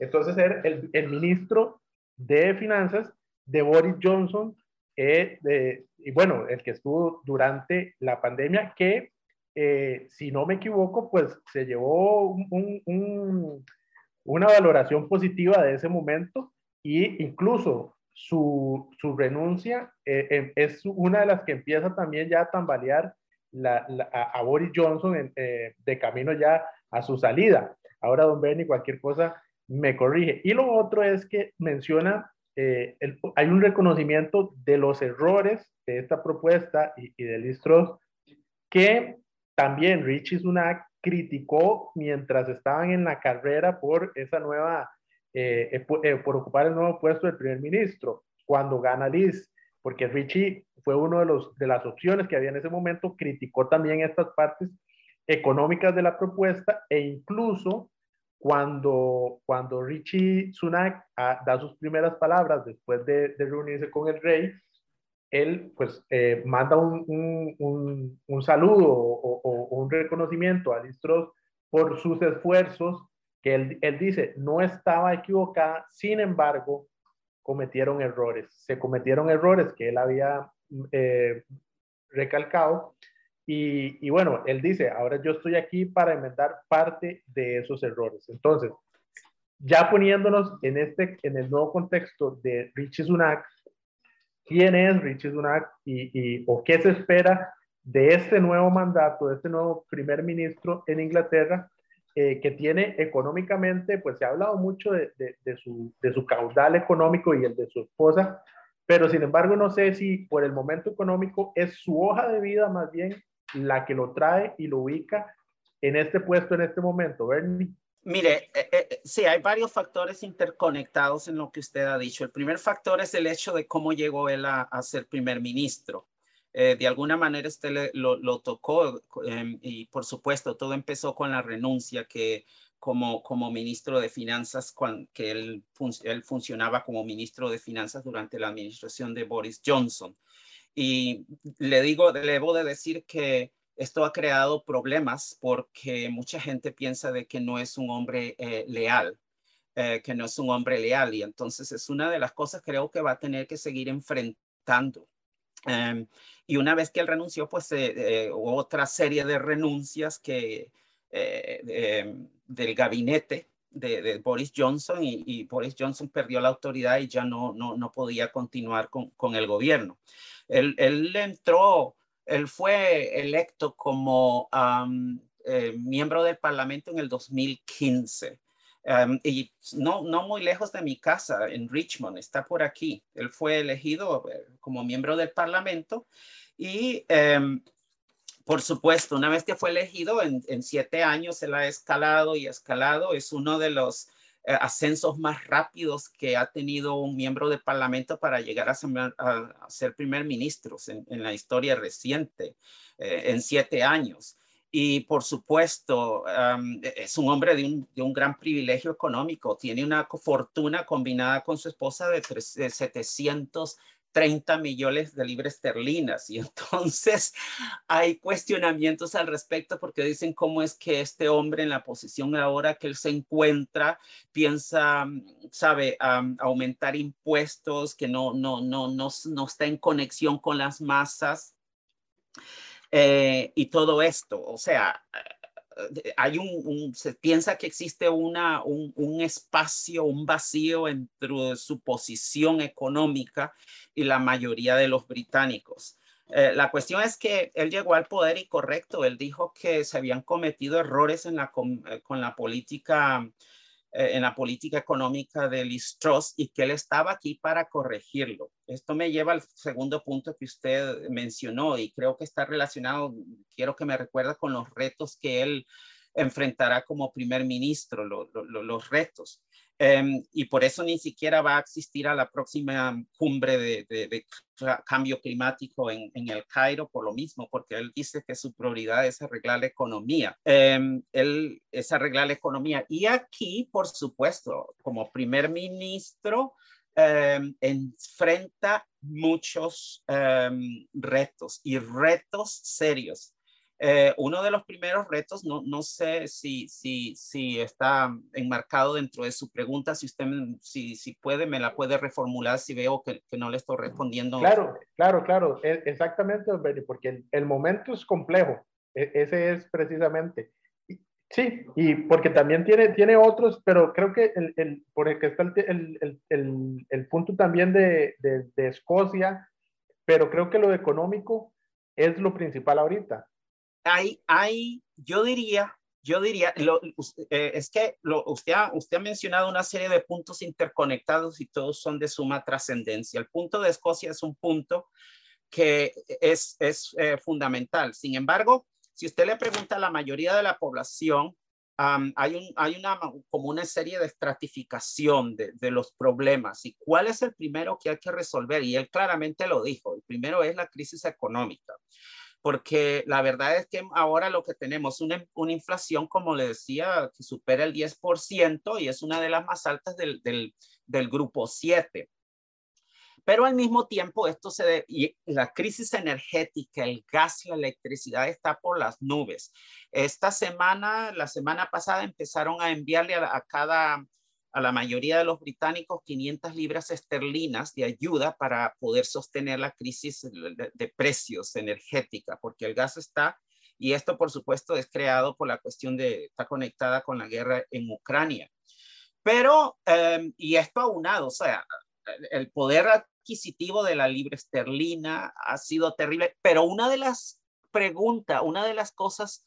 entonces era el, el, ministro de finanzas de Boris Johnson, eh, de, y bueno, el que estuvo durante la pandemia, que eh, si no me equivoco, pues se llevó un, un una valoración positiva de ese momento y incluso su, su renuncia eh, em, es una de las que empieza también ya a tambalear a, Boris Johnson eh, de camino ya a su salida. Ahora, don Benny, cualquier cosa me corrige. Y lo otro es que menciona, eh, hay un reconocimiento de los errores de esta propuesta y, y Listros que también Richie Sunak criticó mientras estaban en la carrera por esa nueva, eh, eh, por ocupar el nuevo puesto del primer ministro, cuando gana Liz, porque Richie fue uno de, los, de las opciones que había en ese momento, criticó también estas partes económicas de la propuesta e incluso cuando, cuando Richie Sunak ah, da sus primeras palabras después de, de reunirse con el rey, él pues eh, manda un, un, un, saludo o, un reconocimiento a Listros por sus esfuerzos, que él, él, dice, no estaba equivocada, sin embargo, cometieron errores, se cometieron errores que él había eh, recalcado. Y, y, bueno, él dice, ahora yo estoy aquí para enmendar parte de esos errores. Entonces, ya poniéndonos en, este, en el nuevo contexto de Richie Sunak, quién es Richie Sunak y, y, o qué se espera de este nuevo mandato, de este nuevo primer ministro en Inglaterra, eh, que tiene económicamente, pues se ha hablado mucho de, de, su, de su caudal económico y el de su esposa, pero sin embargo no sé si por el momento económico es su hoja de vida más bien la que lo trae y lo ubica en este puesto en este momento, Bernie. Mire, eh, eh, sí, hay varios factores interconectados en lo que usted ha dicho. El primer factor es el hecho de cómo llegó él a, ser primer ministro. Eh, de alguna manera usted lo, tocó em, y por supuesto todo empezó con la renuncia que como, como ministro de finanzas, que él, él funcionaba como ministro de finanzas durante la administración de Boris Johnson. Y le digo, le debo de decir que esto ha creado problemas porque mucha gente piensa de que no es un hombre eh, leal, eh, que no es un hombre leal y entonces es una de las cosas creo que va a tener que seguir enfrentando. Em, y una vez que él renunció, pues eh, otra serie de renuncias que em, del gabinete de, Boris Johnson y, Boris Johnson perdió la autoridad y ya no, no, no podía continuar con, con el gobierno. Él, él entró él fue electo como eh, miembro del Parlamento en el 2015. y no, no muy lejos de mi casa, en Richmond, está por aquí. Él fue elegido eh, como miembro del Parlamento y, em, por supuesto, una vez que fue elegido, en, en, siete años él ha escalado y escalado. Es uno de los ascensos más rápidos que ha tenido un miembro del Parlamento para llegar a ser, primer ministro en, la historia reciente, eh, en siete años. Y por supuesto, es un hombre de un, de un, gran privilegio económico. Tiene una fortuna combinada con su esposa de, de 700 30 millones de libras esterlinas. Y entonces hay cuestionamientos al respecto porque dicen cómo es que este hombre en la posición ahora que él se encuentra piensa, sabe, aumentar impuestos, que no, no, no, no, no está en conexión con las masas. Eh, y todo esto, o sea, hay un, se piensa que existe una, un, espacio, un vacío entre su posición económica y la mayoría de los británicos. Eh, la cuestión es que él llegó al poder y correcto, él dijo que se habían cometido errores en la, con, eh, la política en la política económica de Liz y que él estaba aquí para corregirlo. Esto me lleva al segundo punto que usted mencionó y creo que está relacionado, quiero que me recuerda con los retos que él enfrentará como primer ministro, los retos. Em, y por eso ni siquiera va a existir a la próxima cumbre de, cambio climático en, el Cairo por lo mismo, porque él dice que su prioridad es arreglar la economía. Em, él es arreglar la economía. Y aquí, por supuesto, como primer ministro, em, enfrenta muchos retos y retos serios. Eh, uno de los primeros retos, no, no sé si, si, si está enmarcado dentro de su pregunta, si usted, si, si puede, me la puede reformular si veo que, que no le estoy respondiendo. Claro, claro, claro, e, exactamente, porque el, el momento es complejo, e, ese es precisamente. Sí, y porque también tiene, tiene otros, pero creo que el, el, por el que está el, el, el, punto también de, de, de Escocia, pero creo que lo económico es lo principal ahorita hay, hay, yo diría, yo diría, lo, eh, es que lo, usted, ha, usted ha mencionado una serie de puntos interconectados y todos son de suma trascendencia. El punto de Escocia es un punto que es, es eh, fundamental. Sin embargo, si usted le pregunta a la mayoría de la población, hay, un, hay una, como una serie de estratificación de, de, los problemas y cuál es el primero que hay que resolver. Y él claramente lo dijo, el primero es la crisis económica porque la verdad es que ahora lo que tenemos es una, inflación, como le decía, que supera el 10% y es una de las más altas del, del, grupo 7. Pero al mismo tiempo, esto se y la crisis energética, el gas, la electricidad está por las nubes. Esta semana, la semana pasada, empezaron a enviarle a cada a la mayoría de los británicos 500 libras esterlinas de ayuda para poder sostener la crisis de, precios energética, porque el gas está, y esto por supuesto es creado por la cuestión de, está conectada con la guerra en Ucrania. Pero, em, y esto aunado, o sea, el poder adquisitivo de la libra esterlina ha sido terrible, pero una de las preguntas, una de las cosas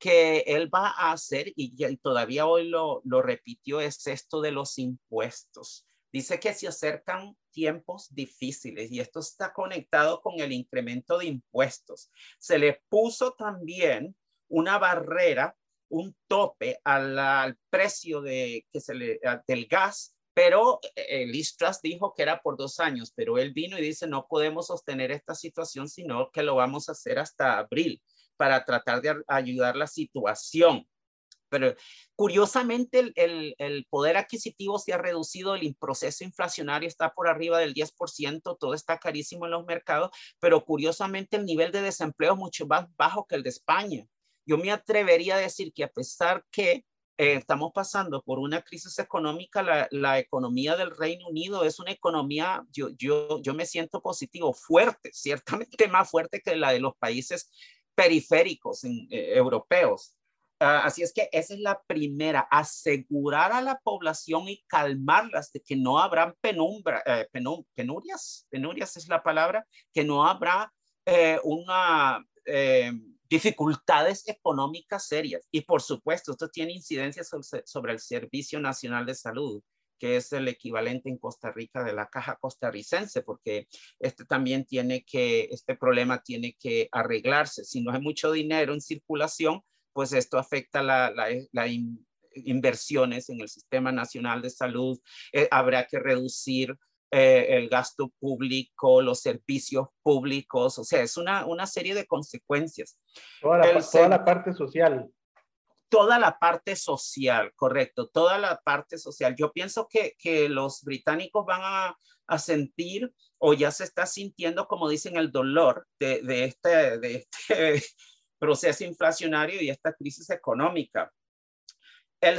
que él va a hacer, y, todavía hoy lo, lo repitió, es esto de los impuestos. Dice que se acercan tiempos difíciles y esto está conectado con el incremento de impuestos. Se le puso también una barrera, un tope al, precio de, que se le, del gas, pero el eh, Listras dijo que era por dos años, pero él vino y dice no podemos sostener esta situación, sino que lo vamos a hacer hasta abril para tratar de ayudar la situación. Pero curiosamente el, poder adquisitivo se ha reducido, el proceso inflacionario está por arriba del 10%, todo está carísimo en los mercados, pero curiosamente el nivel de desempleo es mucho más bajo que el de España. Yo me atrevería a decir que a pesar que eh, estamos pasando por una crisis económica, la, la, economía del Reino Unido es una economía, yo, yo, yo me siento positivo, fuerte, ciertamente más fuerte que la de los países periféricos en, eh, europeos. Ah, así es que esa es la primera, asegurar a la población y calmarlas de que no habrán penumbra, eh, penurias, penurias es la palabra, que no habrá eh, una dificultades económicas serias. Y por supuesto, esto tiene incidencia sobre el Servicio Nacional de Salud que es el equivalente en Costa Rica de la caja costarricense, porque este también tiene que, este problema tiene que arreglarse. Si no hay mucho dinero en circulación, pues esto afecta la, la, inversiones en el Sistema Nacional de Salud. Eh, habrá que reducir eh, el gasto público, los servicios públicos, o sea, es una, una serie de consecuencias. Toda la, toda la parte social toda la parte social, correcto, toda la parte social. Yo pienso que, que los británicos van a, a, sentir o ya se está sintiendo, como dicen, el dolor de, de, este, de este proceso inflacionario y esta crisis económica. El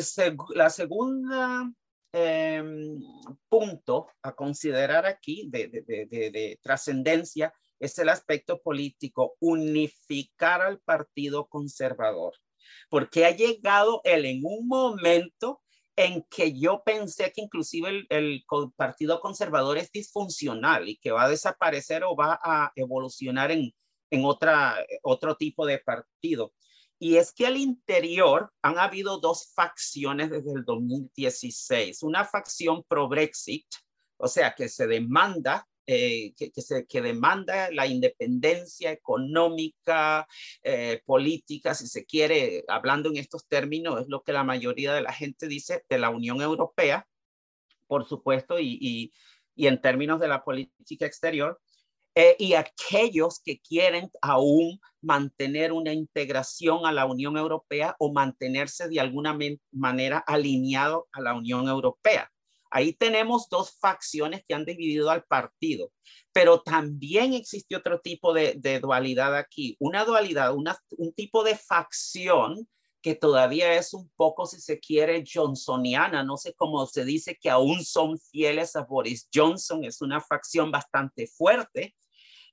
la segunda eh, punto a considerar aquí de, de, de trascendencia es el aspecto político, unificar al Partido Conservador porque ha llegado él en un momento en que yo pensé que inclusive el, Partido Conservador es disfuncional y que va a desaparecer o va a evolucionar en, en otra, otro tipo de partido. y es que al interior han habido dos facciones desde el 2016. Una facción pro-Brexit, o sea, que se demanda eh, que, se, que, demanda la independencia económica, eh, política, si se quiere, hablando en estos términos, es lo que la mayoría de la gente dice de la Unión Europea, por supuesto, y, y, y en términos de la política exterior. Eh, y aquellos que quieren aún mantener una integración a la Unión Europea o mantenerse de alguna manera alineado a la Unión Europea. Ahí tenemos dos facciones que han dividido al partido, pero también existe otro tipo de, dualidad aquí, una dualidad, un tipo de facción que todavía es un poco, si se quiere, johnsoniana. No sé cómo se dice que aún son fieles a Boris Johnson. Es una facción bastante fuerte.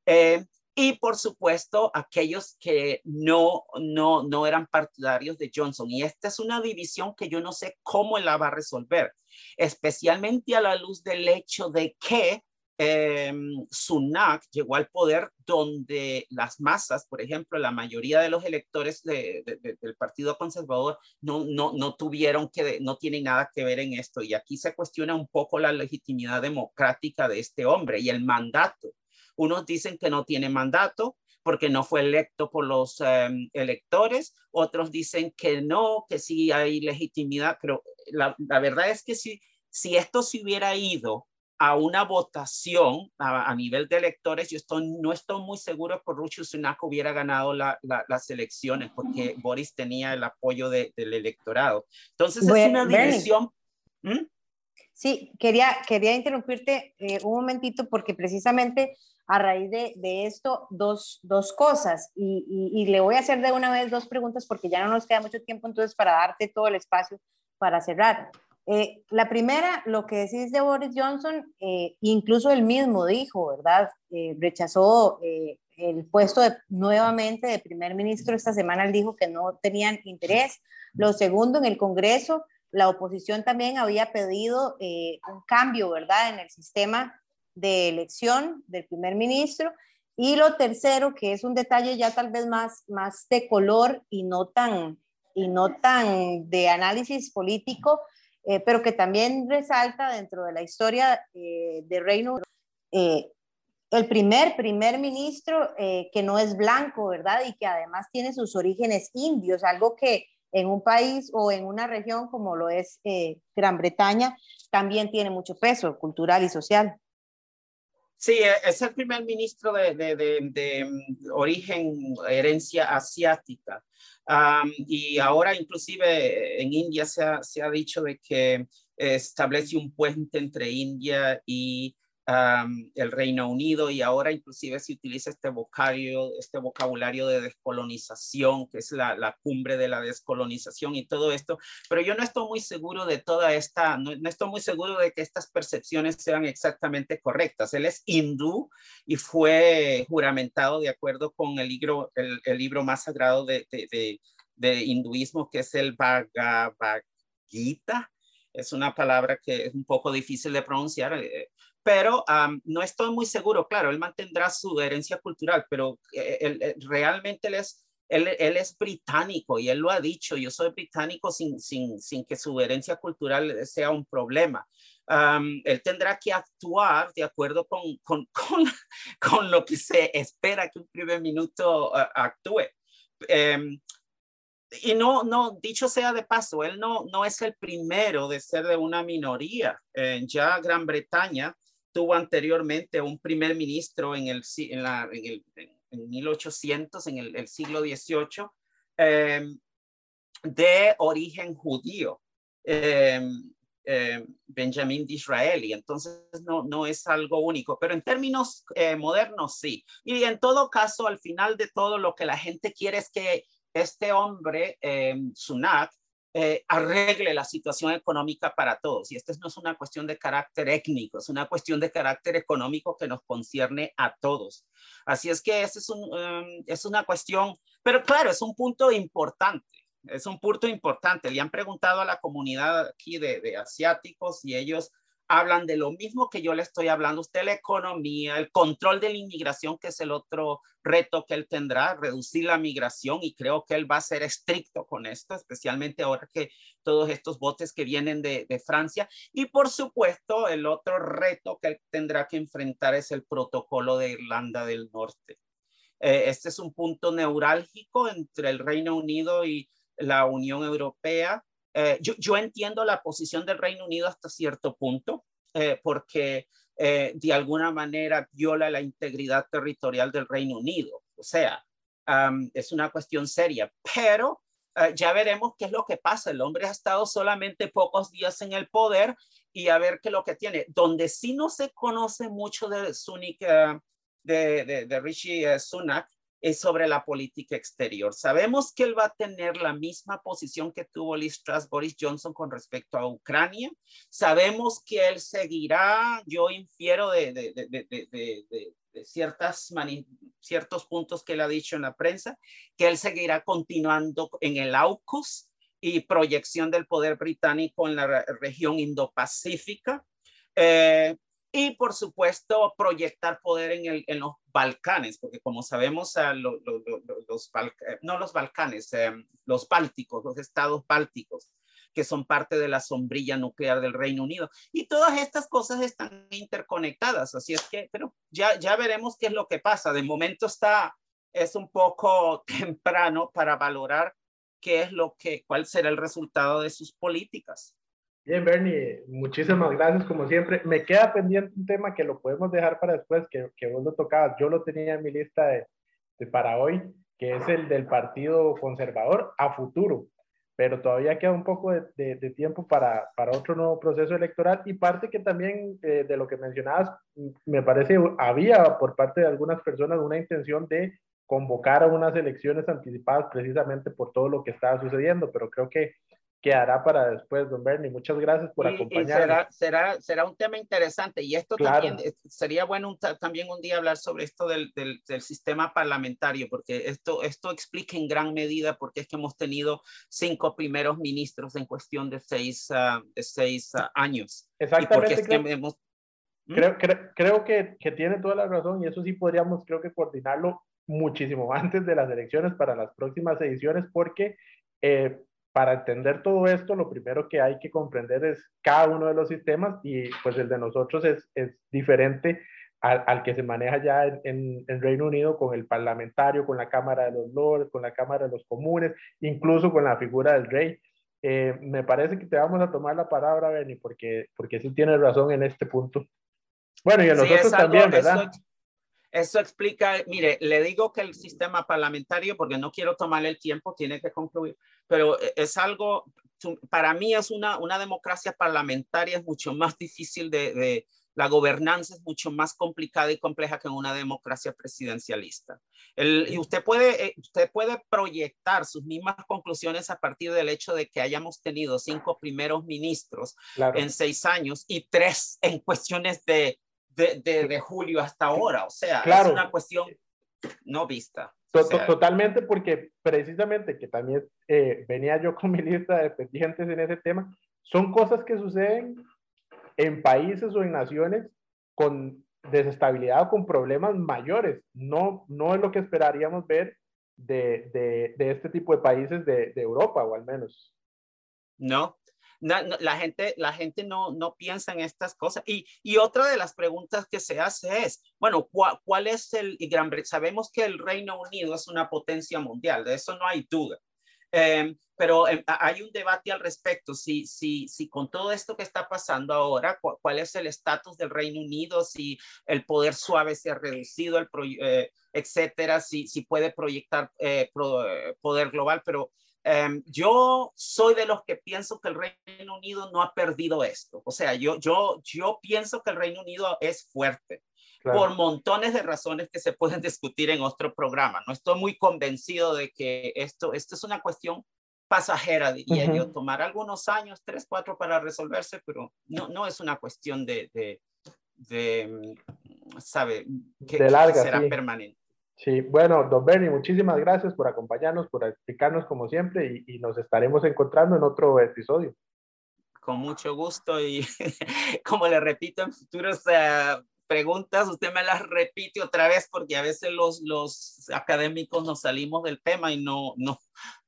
Eh, y por supuesto, aquellos que no, no, no eran partidarios de Johnson. Y esta es una división que yo no sé cómo la va a resolver, especialmente a la luz del hecho de que eh, Sunak llegó al poder donde las masas, por ejemplo, la mayoría de los electores del Partido Conservador no, no, no tuvieron que, no tienen nada que ver en esto. Y aquí se cuestiona un poco la legitimidad democrática de este hombre y el mandato. Unos dicen que no tiene mandato porque no fue electo por los em, electores, otros dicen que no, que sí hay legitimidad, pero la, la verdad es que si, si esto se hubiera ido a una votación a, nivel de electores, yo estoy, no estoy muy seguro que Rucho Sunak hubiera ganado las elecciones porque Boris tenía el apoyo del electorado. Entonces es una división. ¿Mm? Sí, quería, quería interrumpirte eh, un momentito porque precisamente a raíz de, esto dos, dos cosas y, y, le voy a hacer de una vez dos preguntas porque ya no nos queda mucho tiempo entonces para darte todo el espacio para cerrar. Eh, la primera, lo que decís de Boris Johnson, eh, incluso él mismo dijo, ¿verdad? Eh, rechazó el puesto nuevamente de primer ministro esta semana, él dijo que no tenían interés. Lo segundo, en el Congreso, la oposición también había pedido un cambio, ¿verdad? En el sistema de elección del primer ministro. Y lo tercero, que es un detalle ya tal vez más, más de color y no tan, y no tan de análisis político, eh, pero que también resalta dentro de la historia eh, de Reino Unido, eh, el primer primer ministro que no es blanco, ¿verdad? Y que además tiene sus orígenes indios, algo que en un país o en una región como lo es Gran Bretaña también tiene mucho peso cultural y social. Sí, es el primer ministro de, de, de, mm, origen, herencia asiática. Y ahora inclusive en India se ha, se ha dicho de que establece un puente entre India y el Reino Unido y ahora inclusive se utiliza este vocabulario, este vocabulario de descolonización, que es la, la, cumbre de la descolonización y todo esto, pero yo no estoy muy seguro de toda esta, no, no, estoy muy seguro de que estas percepciones sean exactamente correctas. Él es hindú y fue juramentado de acuerdo con el libro, el, el libro más sagrado de, de, de, de hinduismo, que es el Bhagavad Gita es una palabra que es un poco difícil de pronunciar, eh, pero no estoy muy seguro. Claro, él mantendrá su herencia cultural, pero eh, él, realmente él es, él, él, es británico y él lo ha dicho, yo soy británico sin, sin, sin que su herencia cultural sea un problema. él tendrá que actuar de acuerdo con, con, con, con, lo que se espera que un primer minuto uh, actúe. Um, y no, no, dicho sea de paso, él no, no es el primero de ser de una minoría. Eh, ya Gran Bretaña tuvo anteriormente un primer ministro en el, en la, en el en 1800, en el, siglo XVIII, em, de origen judío, eh, Disraeli. Entonces, no, no es algo único, pero en términos eh, modernos, sí. Y en todo caso, al final de todo, lo que la gente quiere es que este hombre, Sunak, eh, arregle la situación económica para todos. Y esta no es una cuestión de carácter étnico, es una cuestión de carácter económico que nos concierne a todos. Así es que esa es, un, um, es una cuestión, pero claro, es un punto importante. Es un punto importante. Le han preguntado a la comunidad aquí de, de asiáticos y ellos hablan de lo mismo que yo le estoy hablando, usted la economía, el control de la inmigración, que es el otro reto que él tendrá, reducir la migración y creo que él va a ser estricto con esto, especialmente ahora que todos estos botes que vienen de, Francia. Y por supuesto, el otro reto que él tendrá que enfrentar es el protocolo de Irlanda del Norte. Eh, este es un punto neurálgico entre el Reino Unido y la Unión Europea eh, yo, entiendo la posición del Reino Unido hasta cierto punto, eh, porque eh, de alguna manera viola la integridad territorial del Reino Unido. O sea, es una cuestión seria, pero ya veremos qué es lo que pasa. El hombre ha estado solamente pocos días en el poder y a ver qué es lo que tiene. Donde sí no se conoce mucho de, de, de, de Rishi Sunak es sobre la política exterior. Sabemos que él va a tener la misma posición que tuvo Liz Truss, Boris Johnson con respecto a Ucrania. Sabemos que él seguirá, yo infiero de, de, de, de ciertas ciertos puntos que él ha dicho en la prensa, que él seguirá continuando en el AUKUS y proyección del poder británico en la región Indo-Pacífica. Eh, y por supuesto proyectar poder en, el, en Balcanes, porque como sabemos, los, eh, no los Balcanes, em, los Bálticos, los estados bálticos, que son parte de la sombrilla nuclear del Reino Unido. Y todas estas cosas están interconectadas, así es que, pero ya, ya veremos qué es lo que pasa. De momento está, es un poco temprano para valorar qué es lo que, cuál será el resultado de sus políticas. Bien, Bernie, muchísimas gracias como siempre. Me queda pendiente un tema que lo podemos dejar para después, que, que vos lo tocabas. Yo lo tenía en mi lista de, de, para hoy, que es el del Partido Conservador a futuro, pero todavía queda un poco de, de, tiempo para, para, otro nuevo proceso electoral y parte que también eh, de lo que mencionabas, me parece había por parte de algunas personas una intención de convocar a unas elecciones anticipadas precisamente por todo lo que estaba sucediendo, pero creo que quedará para después, don Bernie. Muchas gracias por acompañarnos. será, será, será, un tema interesante y esto también eh, sería bueno también un día hablar sobre esto del, del, sistema parlamentario, porque esto, esto explica en gran medida por qué es que hemos tenido cinco primeros ministros en cuestión de seis, uh, de seis uh, años. Exactamente. creo, ¿Mm? creo, creo, creo, que, que tiene toda la razón y eso sí podríamos, creo que coordinarlo muchísimo antes de las elecciones para las próximas ediciones, porque eh, para entender todo esto, lo primero que hay que comprender es cada uno de los sistemas y pues el de nosotros es, es diferente al, al, que se maneja ya en, en, Reino Unido con el parlamentario, con la Cámara de los Lords, con la Cámara de los Comunes, incluso con la figura del rey. Eh, me parece que te vamos a tomar la palabra, Benny, porque, porque sí tienes razón en este punto. Bueno, y a nosotros también, ¿verdad? Eso explica, mire, le digo que el sistema parlamentario, porque no quiero tomarle el tiempo, tiene que concluir, pero es algo, para mí es una, una democracia parlamentaria, es mucho más difícil de, la gobernanza es mucho más complicada y compleja que en una democracia presidencialista. El, y usted puede, eh, usted puede proyectar sus mismas conclusiones a partir del hecho de que hayamos tenido cinco primeros ministros en seis años y tres en cuestiones de de, julio hasta ahora. O sea, es una cuestión no vista. Totalmente, porque precisamente que también eh, venía yo con mi lista de pendientes en ese tema, son cosas que suceden en países o en naciones con desestabilidad o con problemas mayores. No, no es lo que esperaríamos ver de, de, de este tipo de países de, de Europa, o al menos. No, la gente, la gente no, no piensa en estas cosas. Y, y otra de las preguntas que se hace es, bueno, ¿cuál, cuál es el Gran Sabemos que el Reino Unido es una potencia mundial, de eso no hay duda. Em, pero em, hay un debate al respecto, si, si, si con todo esto que está pasando ahora, cuál es el estatus del Reino Unido, si el poder suave se ha reducido, el eh, etcétera, si, si puede proyectar eh, eh, poder global, pero Em, yo soy de los que pienso que el Reino Unido no ha perdido esto. O sea, yo, yo, yo pienso que el Reino Unido es fuerte. por montones de razones que se pueden discutir en otro programa. No estoy muy convencido de que esto, esto es una cuestión pasajera, diría yo, tomar algunos años, tres, cuatro para resolverse, pero no, no es una cuestión de, de, de ¿sabe? Que, de larga, será permanente. Sí, bueno, don Bernie, muchísimas gracias por acompañarnos, por explicarnos como siempre y, y nos estaremos encontrando en otro episodio. con mucho gusto y como le repito en futuros uh, preguntas, usted me las repite otra vez porque a veces los, los académicos nos salimos del tema y no, no,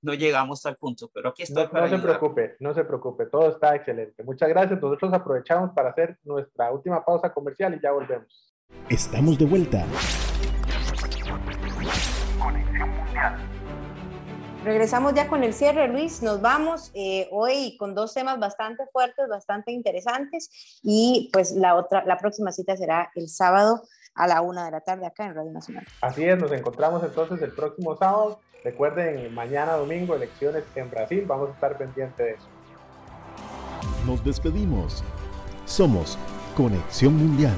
no llegamos al punto, pero aquí estoy. No, no se preocupe, no se preocupe, todo está excelente. Muchas gracias. Nosotros aprovechamos para hacer nuestra última pausa comercial y ya volvemos. Estamos de vuelta. Regresamos ya con el cierre, Luis. Nos vamos eh, hoy con dos temas bastante fuertes, bastante interesantes. Y pues la otra, la próxima cita será el sábado a la una de la tarde acá en Radio Nacional. Así es, nos encontramos entonces el próximo sábado. Recuerden, mañana domingo, elecciones en Brasil. Vamos a estar pendientes de eso. Nos despedimos. Somos Conexión Mundial.